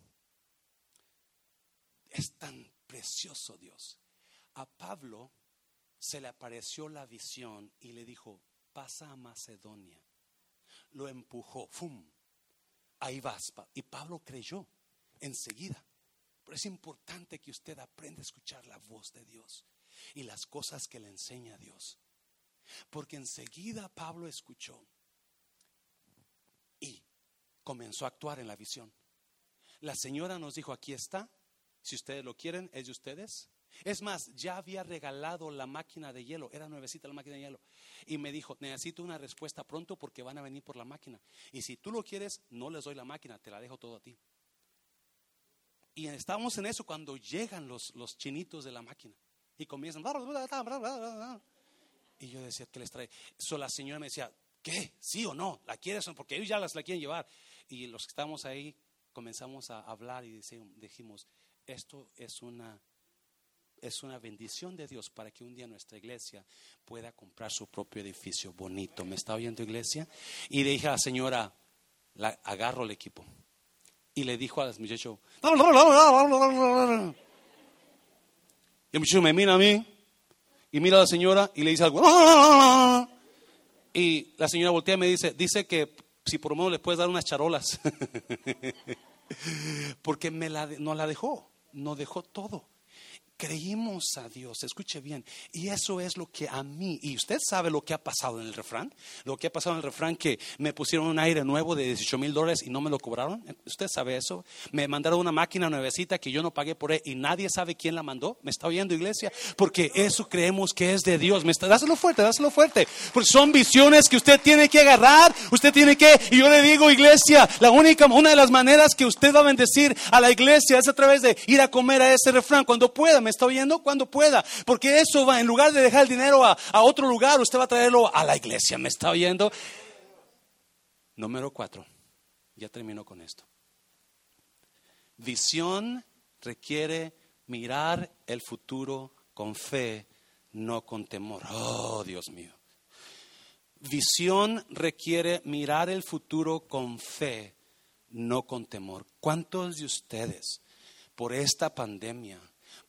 es tan precioso Dios. A Pablo se le apareció la visión y le dijo, pasa a Macedonia. Lo empujó, ¡fum! Ahí vas. Y Pablo creyó enseguida. Pero es importante que usted aprenda a escuchar la voz de Dios y las cosas que le enseña Dios. Porque enseguida Pablo escuchó y comenzó a actuar en la visión. La señora nos dijo, aquí está, si ustedes lo quieren, es de ustedes. Es más, ya había regalado la máquina de hielo, era nuevecita la máquina de hielo. Y me dijo, necesito una respuesta pronto porque van a venir por la máquina. Y si tú lo quieres, no les doy la máquina, te la dejo todo a ti. Y estábamos en eso cuando llegan los, chinitos de la máquina y comienzan. Y yo decía, ¿qué les trae? So, la señora me decía, ¿qué? ¿Sí o no? ¿La quieres? Porque ellos ya las la quieren llevar. Y los que estábamos ahí comenzamos a hablar y dijimos, esto es una es una bendición de Dios para que un día nuestra iglesia pueda comprar su propio edificio bonito. ¿Me está oyendo iglesia? Y le dije a la señora, la, agarro el equipo. Y le dijo al muchacho, y el muchacho me mira a mí y mira a la señora y le dice algo. Y la señora voltea y me dice, dice que si por lo menos le puedes dar unas charolas. (laughs) Porque me la, no la dejó, no dejó todo creímos a Dios, escuche bien, y eso es lo que a mí, y usted sabe lo que ha pasado en el refrán, lo que ha pasado en el refrán que me pusieron un aire nuevo de 18 mil dólares y no me lo cobraron, usted sabe eso, me mandaron una máquina nuevecita que yo no pagué por él y nadie sabe quién la mandó, me está oyendo iglesia, porque eso creemos que es de Dios, me está, dáselo fuerte, dáselo fuerte, porque son visiones que usted tiene que agarrar, usted tiene que, y yo le digo iglesia, la única, una de las maneras que usted va a bendecir a la iglesia es a través de ir a comer a ese refrán cuando pueda, está oyendo? Cuando pueda. Porque eso va, en lugar de dejar el dinero a, a otro lugar, usted va a traerlo a la iglesia. ¿Me está oyendo? Número cuatro. Ya termino con esto. Visión requiere mirar el futuro con fe, no con temor. Oh, Dios mío. Visión requiere mirar el futuro con fe, no con temor. ¿Cuántos de ustedes por esta pandemia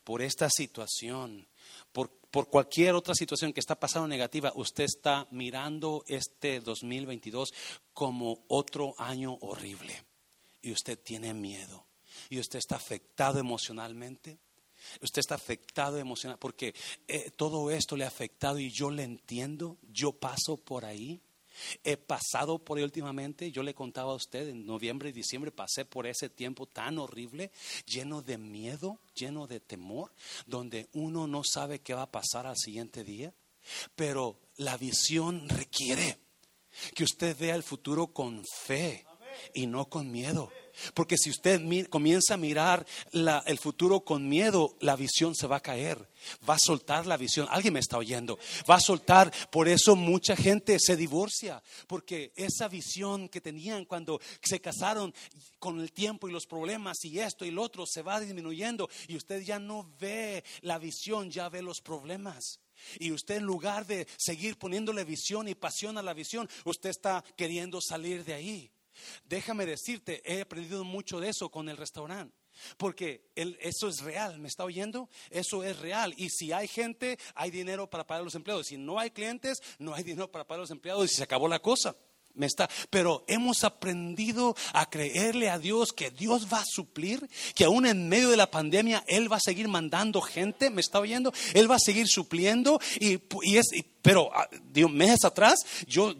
por esta situación, por, por, cualquier otra situación que está pasando negativa, usted está mirando este 2022 como otro año horrible y usted tiene miedo y usted está afectado emocionalmente. Usted está afectado emocionalmente porque eh, todo esto le ha afectado y yo le entiendo, yo paso por ahí. He pasado por ahí últimamente, yo le contaba a usted, en noviembre y diciembre pasé por ese tiempo tan horrible, lleno de miedo, lleno de temor, donde uno no sabe qué va a pasar al siguiente día. Pero la visión requiere que usted vea el futuro con fe y no con miedo. Porque si usted comienza a mirar el futuro con miedo, la visión se va a caer. Va a soltar la visión. Alguien me está oyendo. Va a soltar. Por eso mucha gente se divorcia. Porque esa visión que tenían cuando se casaron con el tiempo y los problemas y esto y lo otro se va disminuyendo. Y usted ya no ve la visión, ya ve los problemas. Y usted en lugar de seguir poniéndole visión y pasión a la visión, usted está queriendo salir de ahí. Déjame decirte, he aprendido mucho de eso con el restaurante. Porque eso es real, ¿me está oyendo? Eso es real. Y si hay gente, hay dinero para pagar los empleados. Si no hay clientes, no hay dinero para pagar los empleados y se acabó la cosa. Me está, pero hemos aprendido a creerle a Dios que Dios va a suplir, que aún en medio de la pandemia Él va a seguir mandando gente, ¿me está oyendo? Él va a seguir supliendo y, es, pero ah, un meses atrás yo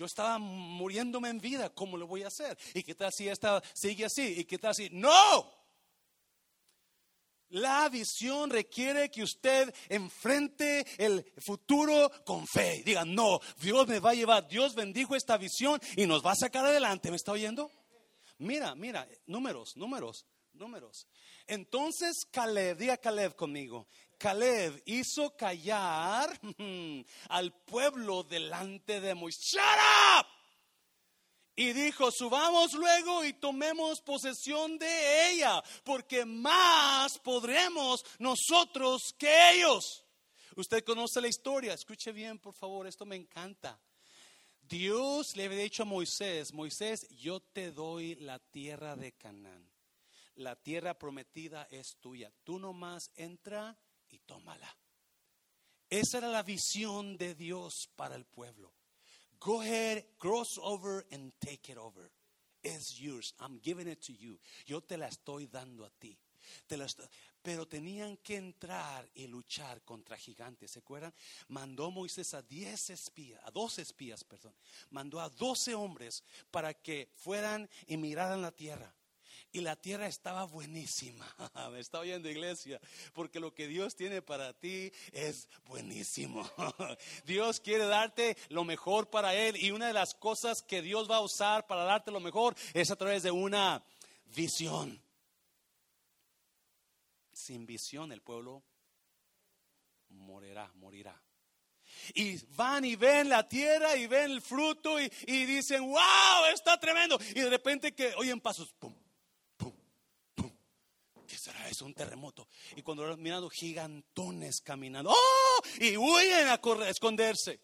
yo estaba muriéndome en vida, ¿cómo lo voy a hacer? ¿Y qué tal si esta sigue así? ¿Y qué tal si no? La visión requiere que usted enfrente el futuro con fe. Diga, no, Dios me va a llevar, Dios bendijo esta visión y nos va a sacar adelante. ¿Me está oyendo? Mira, mira, números, números, números. Entonces Caleb, diga Caleb conmigo, Caleb hizo callar (laughs) al pueblo delante de Moisés. ¡Shut up! Y dijo, subamos luego y tomemos posesión de ella, porque más podremos nosotros que ellos. Usted conoce la historia, escuche bien, por favor, esto me encanta. Dios le había dicho a Moisés, Moisés, yo te doy la tierra de Canaán. la tierra prometida es tuya. Tú nomás entra y tómala. Esa era la visión de Dios para el pueblo. Go ahead, cross over and take it over. It's yours. I'm giving it to you. Yo te la estoy dando a ti. Pero tenían que entrar y luchar contra gigantes. ¿Se acuerdan? Mandó Moisés a 10 espías, a 12 espías, perdón. Mandó a 12 hombres para que fueran y miraran la tierra. Y la tierra estaba buenísima. (laughs) Me está oyendo iglesia, porque lo que Dios tiene para ti es buenísimo. (laughs) Dios quiere darte lo mejor para Él y una de las cosas que Dios va a usar para darte lo mejor es a través de una visión. Sin visión el pueblo morirá, morirá. Y van y ven la tierra y ven el fruto y, dicen, wow, está tremendo. Y de repente que oyen pasos, pum. ¿Qué será eso? Un terremoto. Y cuando van mirando gigantones caminando, ¡oh! Y huyen a correr, a esconderse.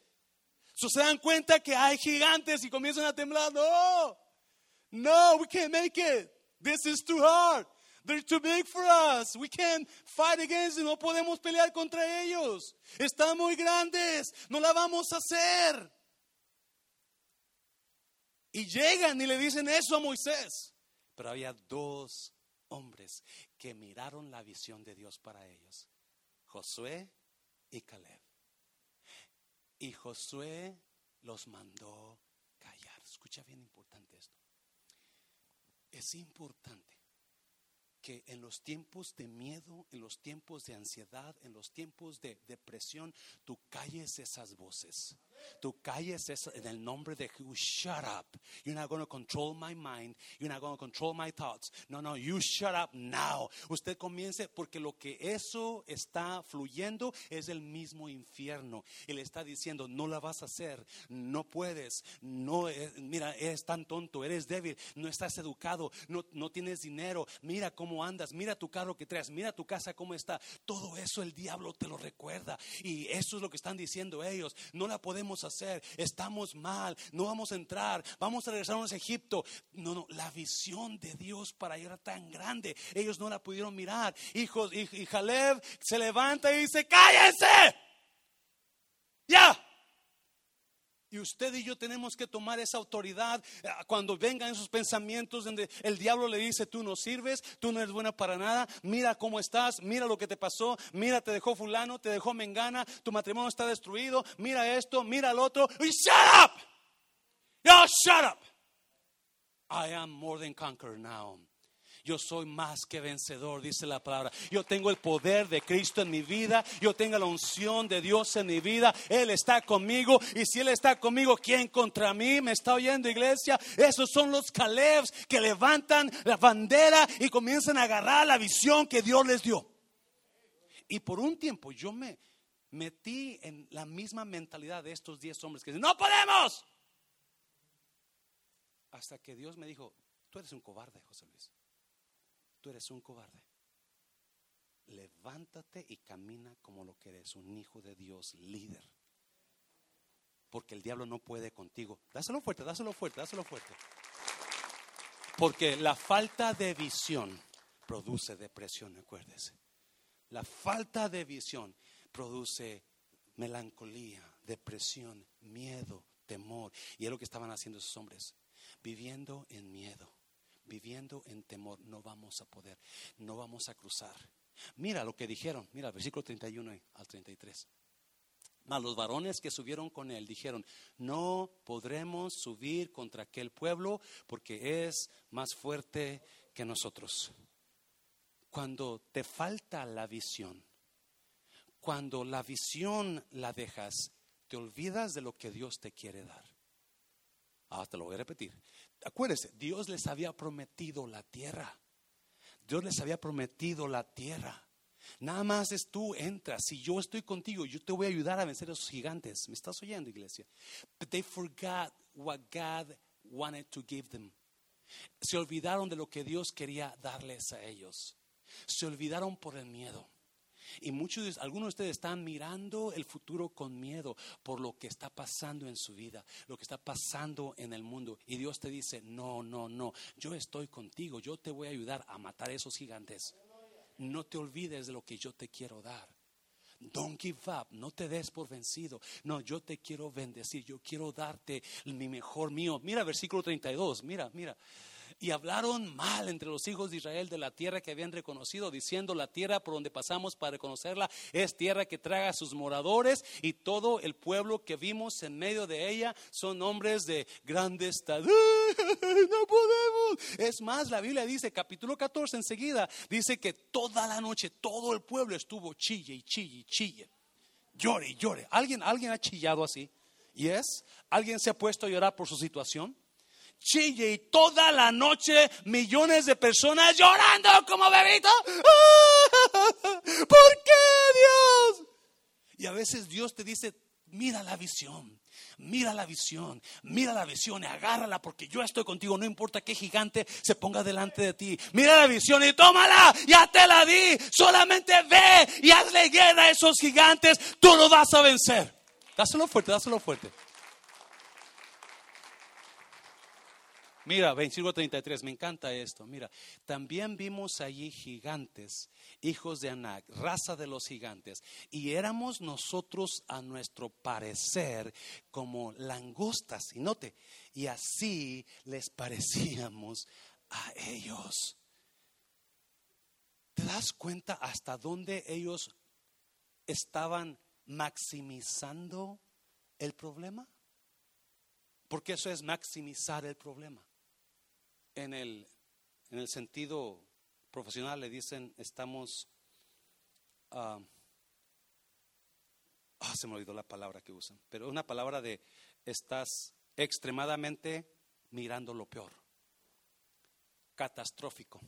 So, se dan cuenta que hay gigantes y comienzan a temblar. No, no, we can't make it. This is too hard. They're too big for us. We can't fight against them. No podemos pelear contra ellos. Están muy grandes. No la vamos a hacer. Y llegan y le dicen eso a Moisés. Pero había dos hombres que miraron la visión de Dios para ellos. Josué y Caleb. Y Josué los mandó callar. Escucha bien importante esto. Es importante que en los tiempos de miedo, en los tiempos de ansiedad, en los tiempos de depresión, tú calles esas voces. Tú calles eso en el nombre de Jesús. Shut up. You're not going to control my mind. You're not going to control my thoughts. No, no, you shut up now. Usted comience porque lo que eso está fluyendo es el mismo infierno. Le está diciendo, no la vas a hacer. No puedes. No, eh, mira, eres tan tonto, eres débil, no estás educado, no, no tienes dinero. Mira cómo andas, mira tu carro que traes, mira tu casa cómo está. Todo eso el diablo te lo recuerda. Y eso es lo que están diciendo ellos. No la podemos hacer, estamos mal, no vamos a entrar, vamos a regresarnos a Egipto. No, no, la visión de Dios para ellos era tan grande, ellos no la pudieron mirar. Hijos, y, y Jaleb se levanta y dice, cállense. Ya. Y usted y yo tenemos que tomar esa autoridad eh, cuando vengan esos pensamientos donde el diablo le dice, tú no sirves, tú no eres buena para nada, mira cómo estás, mira lo que te pasó, mira, te dejó fulano, te dejó mengana, tu matrimonio está destruido, mira esto, mira el otro, y shut up. Yo, shut up. I am more than conqueror now. Yo soy más que vencedor, dice la palabra. Yo tengo el poder de Cristo en mi vida. Yo tengo la unción de Dios en mi vida. Él está conmigo. Y si Él está conmigo, ¿quién contra mí? ¿Me está oyendo, iglesia? Esos son los Calebs que levantan la bandera y comienzan a agarrar la visión que Dios les dio. Y por un tiempo yo me metí en la misma mentalidad de estos diez hombres que dicen, no podemos. Hasta que Dios me dijo, tú eres un cobarde, José Luis eres un cobarde. Levántate y camina como lo que eres, un hijo de Dios, líder. Porque el diablo no puede contigo. Dáselo fuerte, dáselo fuerte, dáselo fuerte. Porque la falta de visión produce depresión, acuérdese. La falta de visión produce melancolía, depresión, miedo, temor. Y es lo que estaban haciendo esos hombres, viviendo en miedo viviendo en temor, no vamos a poder, no vamos a cruzar. Mira lo que dijeron, mira, versículo 31 al 33. Mas los varones que subieron con él dijeron, no podremos subir contra aquel pueblo porque es más fuerte que nosotros. Cuando te falta la visión, cuando la visión la dejas, te olvidas de lo que Dios te quiere dar. Ah, te lo voy a repetir. Acuérdese, Dios les había prometido la tierra. Dios les había prometido la tierra. Nada más es tú entras. Si yo estoy contigo, yo te voy a ayudar a vencer a esos gigantes. ¿Me estás oyendo, iglesia? But they forgot what God wanted to give them. Se olvidaron de lo que Dios quería darles a ellos. Se olvidaron por el miedo. Y muchos, algunos de ustedes están mirando el futuro con miedo por lo que está pasando en su vida, lo que está pasando en el mundo. Y Dios te dice, no, no, no, yo estoy contigo, yo te voy a ayudar a matar esos gigantes. No te olvides de lo que yo te quiero dar. Don't give up, no te des por vencido. No, yo te quiero bendecir, yo quiero darte mi mejor mío. Mira versículo 32, mira, mira. Y hablaron mal entre los hijos de Israel de la tierra que habían reconocido, diciendo, la tierra por donde pasamos para reconocerla es tierra que traga a sus moradores y todo el pueblo que vimos en medio de ella son hombres de grande estado. (laughs) No podemos. Es más, la Biblia dice, capítulo 14 enseguida, dice que toda la noche todo el pueblo estuvo chille y chille y chille. Llore y llore. ¿Alguien, ¿Alguien ha chillado así? ¿Y es? ¿Alguien se ha puesto a llorar por su situación? Chille y toda la noche millones de personas llorando como bebito. (laughs) ¿Por qué Dios? Y a veces Dios te dice, mira la visión. Mira la visión, mira la visión y agárrala porque yo estoy contigo, no importa qué gigante se ponga delante de ti. Mira la visión y tómala, ya te la di. Solamente ve y hazle guerra a esos gigantes, tú lo vas a vencer. Dáselo fuerte, dáselo fuerte. Mira, versículo 33, me encanta esto. Mira, también vimos allí gigantes, hijos de Anac, raza de los gigantes, y éramos nosotros a nuestro parecer como langostas, y note, y así les parecíamos a ellos. ¿Te das cuenta hasta dónde ellos estaban maximizando el problema? Porque eso es maximizar el problema en el, en el sentido profesional le dicen estamos, ah, ah, se me olvidó la palabra que usan, pero una palabra de estás extremadamente mirando lo peor, catastrófico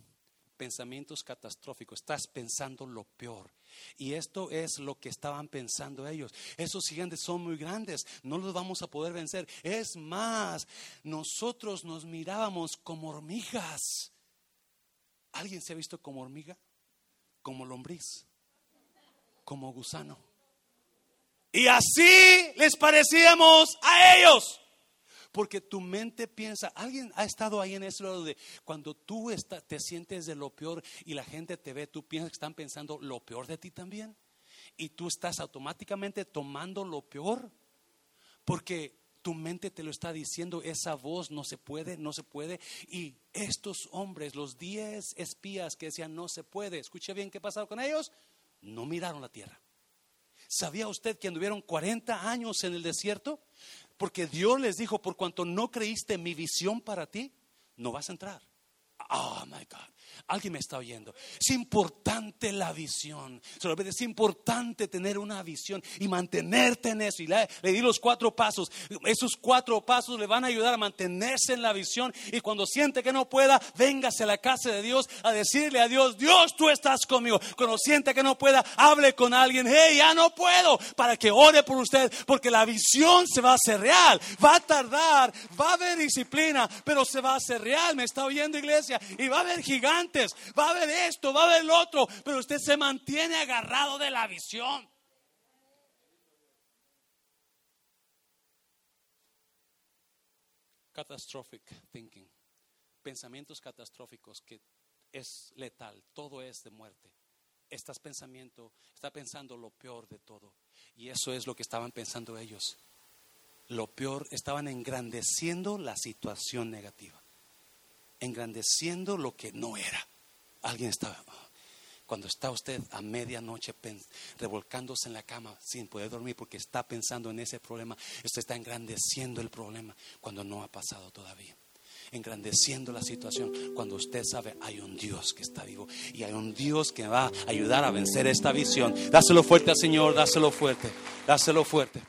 pensamientos catastróficos, estás pensando lo peor. Y esto es lo que estaban pensando ellos. Esos gigantes son muy grandes, no los vamos a poder vencer. Es más, nosotros nos mirábamos como hormigas. ¿Alguien se ha visto como hormiga? Como lombriz, como gusano. Y así les parecíamos a ellos. Porque tu mente piensa, alguien ha estado ahí en ese lado de cuando tú te sientes de lo peor y la gente te ve, tú piensas que están pensando lo peor de ti también. Y tú estás automáticamente tomando lo peor. Porque tu mente te lo está diciendo, esa voz no se puede, no se puede. Y estos hombres, los diez espías que decían no se puede, escuche bien qué pasó con ellos, no miraron la tierra. ¿Sabía usted que anduvieron 40 años en el desierto? Porque Dios les dijo, por cuanto no creíste mi visión para ti, no vas a entrar. Oh my God. Alguien me está oyendo. Es importante la visión. Es importante tener una visión y mantenerte en eso. Y le, di los cuatro pasos. Esos cuatro pasos le van a ayudar a mantenerse en la visión. Y cuando siente que no pueda, véngase a la casa de Dios a decirle a Dios, Dios, tú estás conmigo. Cuando siente que no pueda, hable con alguien. Hey, ya no puedo. Para que ore por usted. Porque la visión se va a hacer real. Va a tardar. Va a haber disciplina. Pero se va a hacer real. Me está oyendo iglesia. Y va a haber gigantes va a haber esto, va a haber lo otro, pero usted se mantiene agarrado de la visión. Catastrophic thinking, pensamientos catastróficos que es letal, todo es de muerte. Estás pensamiento, está pensando lo peor de todo. Y eso es lo que estaban pensando ellos. Lo peor, estaban engrandeciendo la situación negativa engrandeciendo lo que no era. Alguien estaba, cuando está usted a medianoche revolcándose en la cama sin poder dormir porque está pensando en ese problema, usted está engrandeciendo el problema cuando no ha pasado todavía. Engrandeciendo la situación cuando usted sabe hay un Dios que está vivo y hay un Dios que va a ayudar a vencer esta visión. Dáselo fuerte al Señor, dáselo fuerte, dáselo fuerte.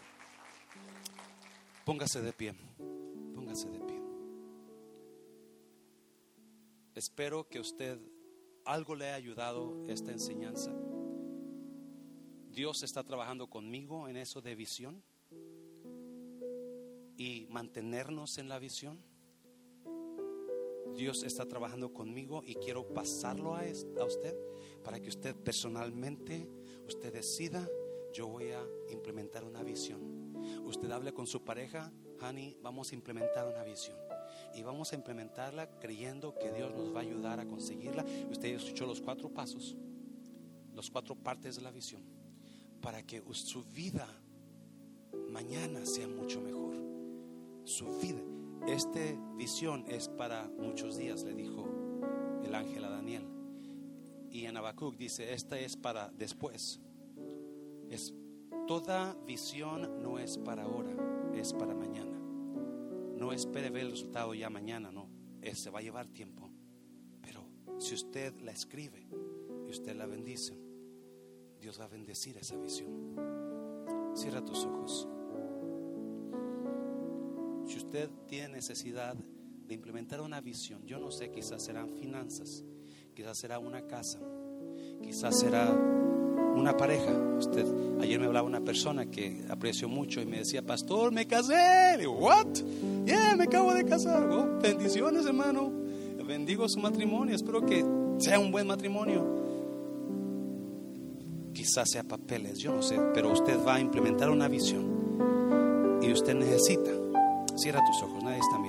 Póngase de pie, Espero que usted algo le haya ayudado esta enseñanza. Dios está trabajando conmigo en eso de visión y mantenernos en la visión. Dios está trabajando conmigo y quiero pasarlo a, usted para que usted personalmente usted decida, yo voy a implementar una visión. Usted hable con su pareja, honey, vamos a implementar una visión. Y vamos a implementarla creyendo que Dios nos va a ayudar a conseguirla. Usted escuchó los cuatro pasos, los cuatro partes de la visión, para que su vida mañana sea mucho mejor. Su vida, esta visión es para muchos días, le dijo el ángel a Daniel. Y en Habacuc dice, esta es para después. Es toda visión no es para ahora, es para mañana. No espere ver el resultado ya mañana, no. Se va a llevar tiempo. Pero si usted la escribe y usted la bendice, Dios va a bendecir esa visión. Cierra tus ojos. Si usted tiene necesidad de implementar una visión, yo no sé, quizás serán finanzas, quizás será una casa, quizás será una pareja. Ayer me hablaba una persona que aprecio mucho y me decía, pastor, me casé. Digo, what? Yeah, me acabo de casar. Oh, bendiciones, hermano. Bendigo su matrimonio. Espero que sea un buen matrimonio. Quizás sea papeles, yo no sé, pero usted va a implementar una visión y usted necesita Cierra tus ojos, nadie está mirando.